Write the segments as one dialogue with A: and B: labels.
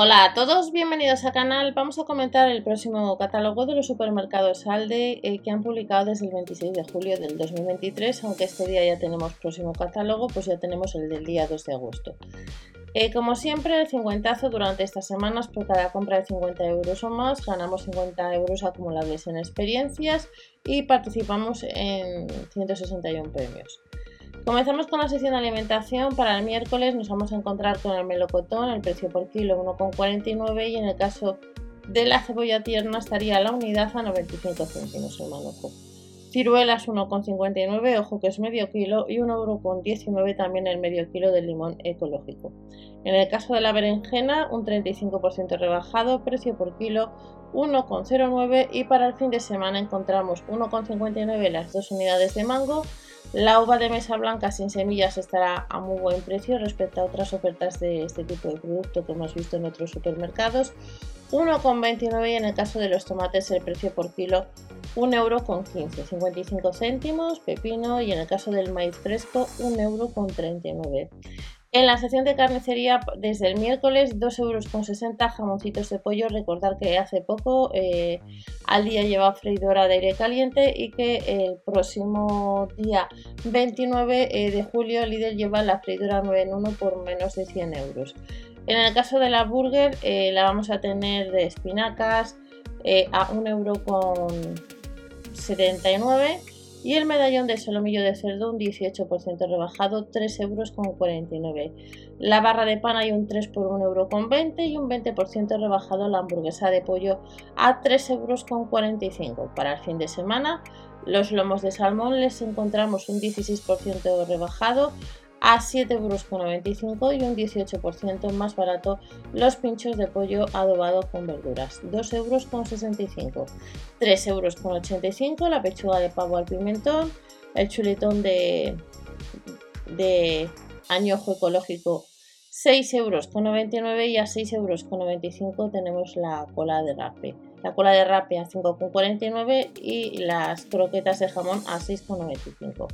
A: Hola a todos, bienvenidos al canal. Vamos a comentar el próximo catálogo de los supermercados Alde eh, que han publicado desde el 26 de julio del 2023, aunque este día ya tenemos próximo catálogo, pues ya tenemos el del día 2 de agosto. Eh, como siempre, el 50 durante estas semanas por cada compra de 50 euros o más ganamos 50 euros acumulables en experiencias y participamos en 161 premios. Comenzamos con la sección de alimentación. Para el miércoles nos vamos a encontrar con el melocotón, el precio por kilo 1,49 y en el caso de la cebolla tierna estaría la unidad a 95 céntimos el manojo. Ciruelas 1,59, ojo que es medio kilo, y 1,19€ también el medio kilo de limón ecológico. En el caso de la berenjena, un 35% rebajado, precio por kilo 1,09 y para el fin de semana encontramos 1,59 las dos unidades de mango la uva de mesa blanca sin semillas estará a muy buen precio respecto a otras ofertas de este tipo de producto que hemos visto en otros supermercados. 1,29 y en el caso de los tomates el precio por kilo 1,15 euro, 55 céntimos, pepino y en el caso del maíz fresco 1,39 euro. En la sección de carnicería, desde el miércoles, 2,60 euros jamoncitos de pollo. Recordar que hace poco eh, al día lleva freidora de aire caliente y que el próximo día 29 eh, de julio Lidl lleva la freidora 9 en 1 por menos de 100 euros. En el caso de la burger, eh, la vamos a tener de espinacas a 1,79 euro y el medallón de solomillo de cerdo un 18% rebajado, 3,49 euros. La barra de pan hay un 3 por 1,20 euro y un 20% rebajado la hamburguesa de pollo a 3,45 euros. Para el fin de semana, los lomos de salmón les encontramos un 16% rebajado a 7,95 euros y un 18% más barato los pinchos de pollo adobado con verduras, 2,65 euros, 3,85 euros la pechuga de pavo al pimentón, el chuletón de, de añojo ecológico 6,99 euros y a 6,95 euros tenemos la cola de rape. La cola de rape a 5,49 y las croquetas de jamón a 6,95.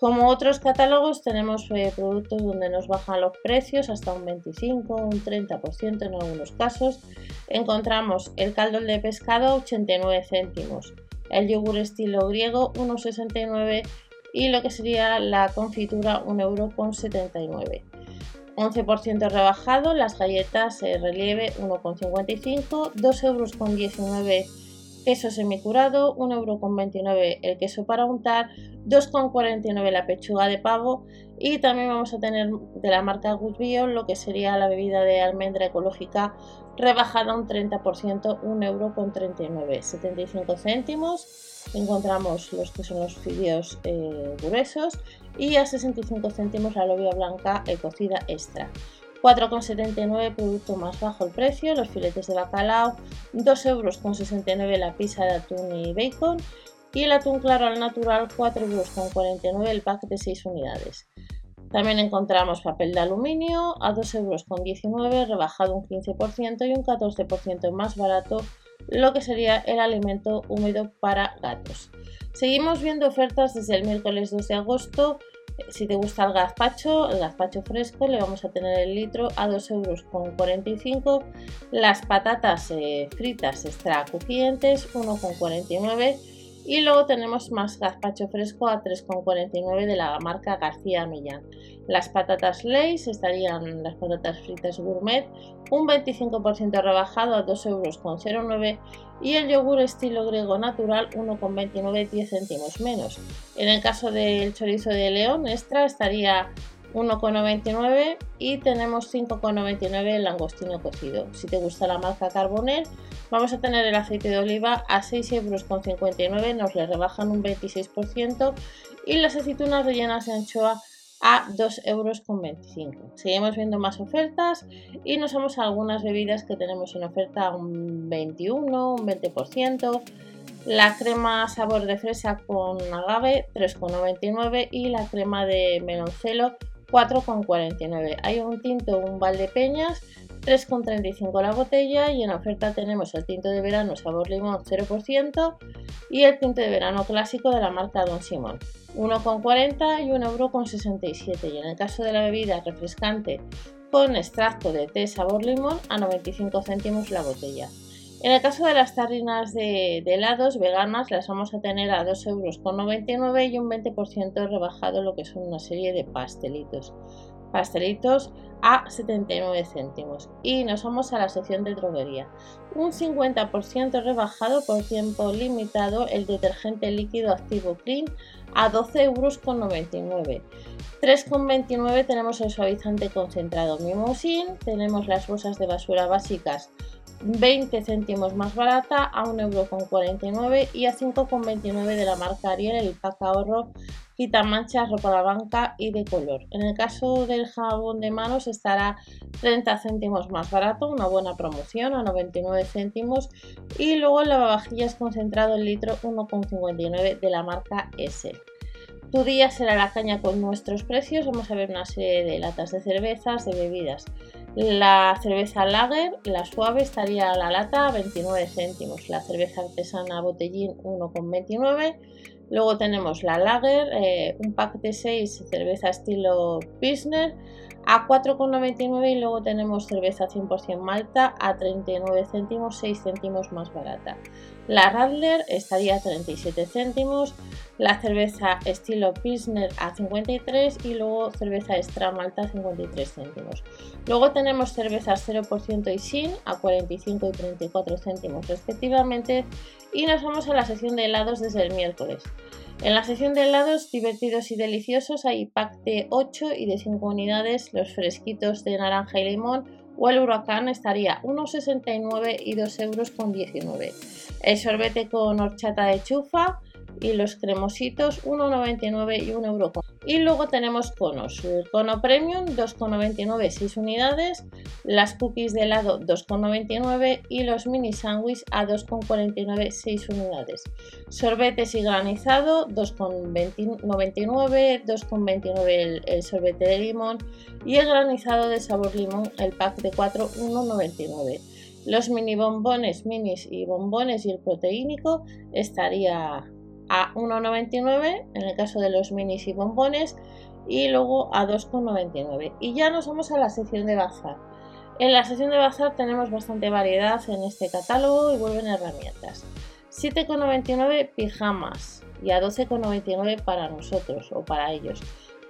A: Como otros catálogos tenemos eh, productos donde nos bajan los precios hasta un 25, un 30% en algunos casos. Encontramos el caldo de pescado 89 céntimos, el yogur estilo griego 1,69 y lo que sería la confitura 1,79 11% rebajado, las galletas eh, relieve 1,55, 2,19 euros queso semicurado, 1,29€ el queso para untar, 2,49 la pechuga de pavo y también vamos a tener de la marca Good Bio lo que sería la bebida de almendra ecológica rebajada un 30%, 1,39€, 75 céntimos. Encontramos los que son los fideos eh, gruesos y a 65 céntimos la lobia blanca cocida extra. 4,79 producto más bajo el precio, los filetes de bacalao, 2,69 euros la pizza de atún y bacon y el atún claro al natural 4,49 euros el pack de 6 unidades. También encontramos papel de aluminio a 2,19 euros rebajado un 15% y un 14% más barato lo que sería el alimento húmedo para gatos. Seguimos viendo ofertas desde el miércoles 2 de agosto si te gusta el gazpacho, el gazpacho fresco, le vamos a tener el litro a 2,45 euros. Las patatas eh, fritas extra crujientes, 1,49 y luego tenemos más gazpacho fresco a 3,49 de la marca García Millán. Las patatas Lays estarían las patatas fritas gourmet, un 25% rebajado a 2,09 euros y el yogur estilo griego natural 1,29 10 céntimos menos. En el caso del chorizo de león extra estaría 1,99 y tenemos 5,99 el langostino cocido. Si te gusta la marca Carbonel, vamos a tener el aceite de oliva a 6,59 euros, nos le rebajan un 26% y las aceitunas rellenas de anchoa a 2,25 euros. Seguimos viendo más ofertas y nos vamos a algunas bebidas que tenemos en oferta un 21, un 20%. La crema sabor de fresa con agave 3,99 y la crema de meloncelo 4,49. Hay un tinto, un Valdepeñas, 3,35 la botella y en oferta tenemos el tinto de verano sabor limón 0% y el tinto de verano clásico de la marca Don Simón 1,40 y 1,67 euro. Y en el caso de la bebida refrescante con extracto de té sabor limón a 95 céntimos la botella. En el caso de las tarrinas de, helados veganas las vamos a tener a 2,99 euros y un 20% rebajado lo que son una serie de pastelitos. Pastelitos a 79 céntimos. Y nos vamos a la sección de droguería. Un 50% rebajado por tiempo limitado el detergente líquido activo clean a 12,99 euros. 3,29 tenemos el suavizante concentrado Mimosin, tenemos las bolsas de basura básicas 20 céntimos más barata a 1,49€ y a 5,29€ de la marca Ariel el pack ahorro quita manchas, ropa de banca y de color. En el caso del jabón de manos estará 30 céntimos más barato, una buena promoción a 99 céntimos y luego el lavavajillas concentrado en litro 1,59 de la marca S. Tu día será la caña con nuestros precios. Vamos a ver una serie de latas de cervezas, de bebidas. La cerveza Lager, la suave, estaría a la lata a 29 céntimos. La cerveza artesana botellín 1,29. Luego tenemos la Lager, eh, un pack de 6 cerveza estilo Pilsner a 4,99 y luego tenemos cerveza 100% malta a 39 céntimos, 6 céntimos más barata. La Radler estaría a 37 céntimos, la cerveza estilo Pilsner a 53 y luego cerveza extra malta a 53 céntimos. Luego tenemos cervezas 0% y sin a 45 y 34 céntimos respectivamente y nos vamos a la sección de helados desde el miércoles. En la sección de helados divertidos y deliciosos hay pack de 8 y de 5 unidades, los fresquitos de naranja y limón o el huracán estaría 1,69 y 2,19 euros. Con 19. El sorbete con horchata de chufa y los cremositos 1,99 y 1 euro. Y luego tenemos conos. El cono premium 2,99 6 unidades, las cookies de helado 2,99 y los mini sándwich a 2,49 6 unidades. Sorbetes y granizado 2,99, 2,29 el, el sorbete de limón y el granizado de sabor limón, el pack de 4, 1,99. Los mini bombones, minis y bombones y el proteínico estaría a 1,99 en el caso de los minis y bombones y luego a 2,99. Y ya nos vamos a la sección de bazar. En la sección de bazar tenemos bastante variedad en este catálogo y vuelven herramientas. 7,99 pijamas y a 12,99 para nosotros o para ellos.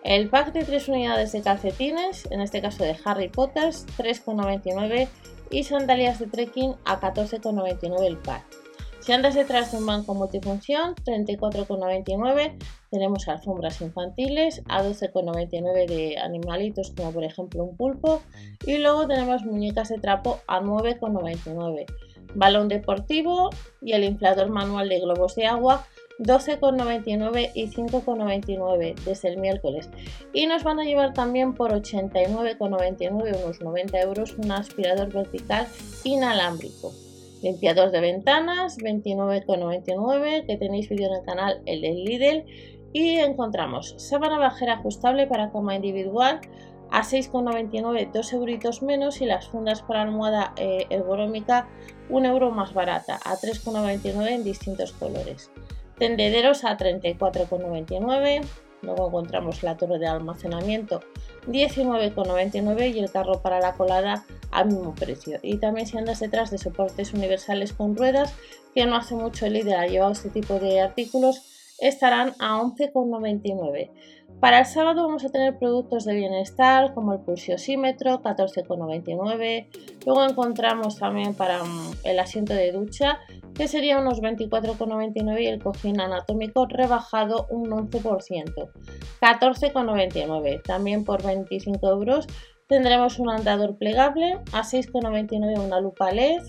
A: El pack de 3 unidades de calcetines, en este caso de Harry Potter, 3,99 y sandalias de trekking a 14,99 el pack. Si andas detrás de un banco multifunción, 34,99 tenemos alfombras infantiles, a 12,99 de animalitos como por ejemplo un pulpo y luego tenemos muñecas de trapo a 9,99. Balón deportivo y el inflador manual de globos de agua 12,99 y 5,99 desde el miércoles. Y nos van a llevar también por 89,99, unos 90 euros, un aspirador vertical inalámbrico. Limpiador de ventanas, 29,99, que tenéis vídeo en el canal, el del Lidl. Y encontramos sábana bajera ajustable para cama individual a 6,99, 2 euritos menos y las fundas para almohada eh, ergonómica 1 euro más barata a 3,99 en distintos colores. Tendederos a 34,99. Luego encontramos la torre de almacenamiento 19,99 y el carro para la colada al mismo precio. Y también si andas detrás de soportes universales con ruedas, que no hace mucho el líder ha llevado este tipo de artículos, estarán a 11,99. Para el sábado vamos a tener productos de bienestar como el pulsiosímetro 14,99. Luego encontramos también para mm, el asiento de ducha que sería unos 24,99 y el cojín anatómico rebajado un 11%, 14,99. También por 25 euros tendremos un andador plegable, a 6,99 una lupa LED,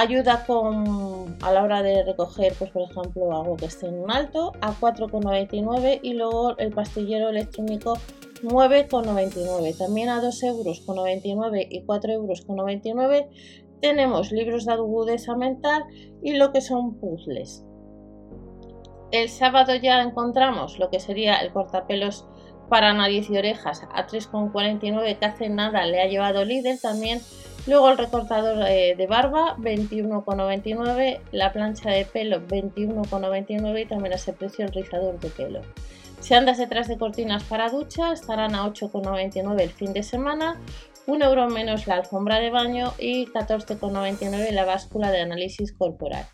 A: ayuda con, a la hora de recoger, pues por ejemplo, algo que esté en un alto, a 4,99 y luego el pastillero electrónico 9,99. También a 2 euros con 99 y 4 euros con 99 tenemos libros de agudeza mental y lo que son puzzles. El sábado ya encontramos lo que sería el cortapelos para nariz y orejas a 3,49 que hace nada le ha llevado líder también. Luego el recortador eh, de barba 21,99, la plancha de pelo 21,99 y también ese precio el rizador de pelo. Si andas detrás de cortinas para ducha, estarán a 8,99 el fin de semana, 1 euro menos la alfombra de baño y 14,99 la báscula de análisis corporal.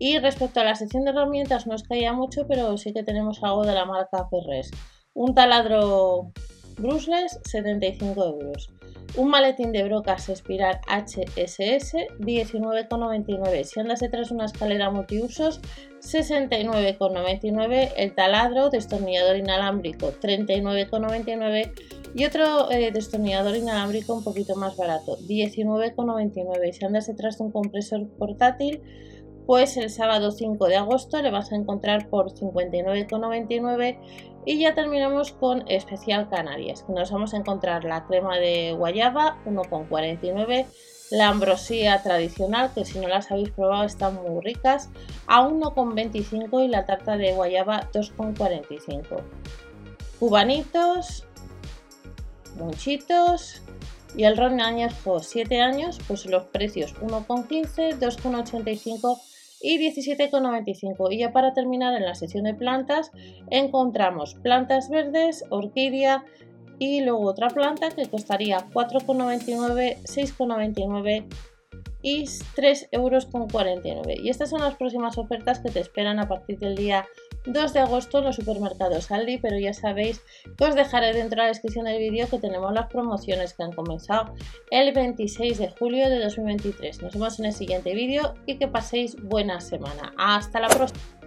A: Y respecto a la sección de herramientas no que haya mucho, pero sí que tenemos algo de la marca Ferres. Un taladro brushless 75 euros. Un maletín de brocas espiral HSS 19,99. Si andas detrás de una escalera multiusos 69,99. El taladro destornillador inalámbrico 39,99. Y otro eh, destornillador inalámbrico un poquito más barato 19,99. Si andas detrás de un compresor portátil pues el sábado 5 de agosto le vas a encontrar por 59,99 y ya terminamos con especial Canarias nos vamos a encontrar la crema de guayaba 1,49 la ambrosía tradicional que si no las habéis probado están muy ricas a 1,25 y la tarta de guayaba 2,45 cubanitos monchitos y el ron añejo 7 años pues los precios 1,15 2,85 y 17,95. Y ya para terminar en la sección de plantas encontramos plantas verdes, orquídea y luego otra planta que costaría 4,99, 6,99 y 3,49 euros. Y estas son las próximas ofertas que te esperan a partir del día 2 de agosto en los supermercados Aldi, pero ya sabéis que os dejaré dentro de la descripción del vídeo que tenemos las promociones que han comenzado el 26 de julio de 2023. Nos vemos en el siguiente vídeo y que paséis buena semana. Hasta la próxima.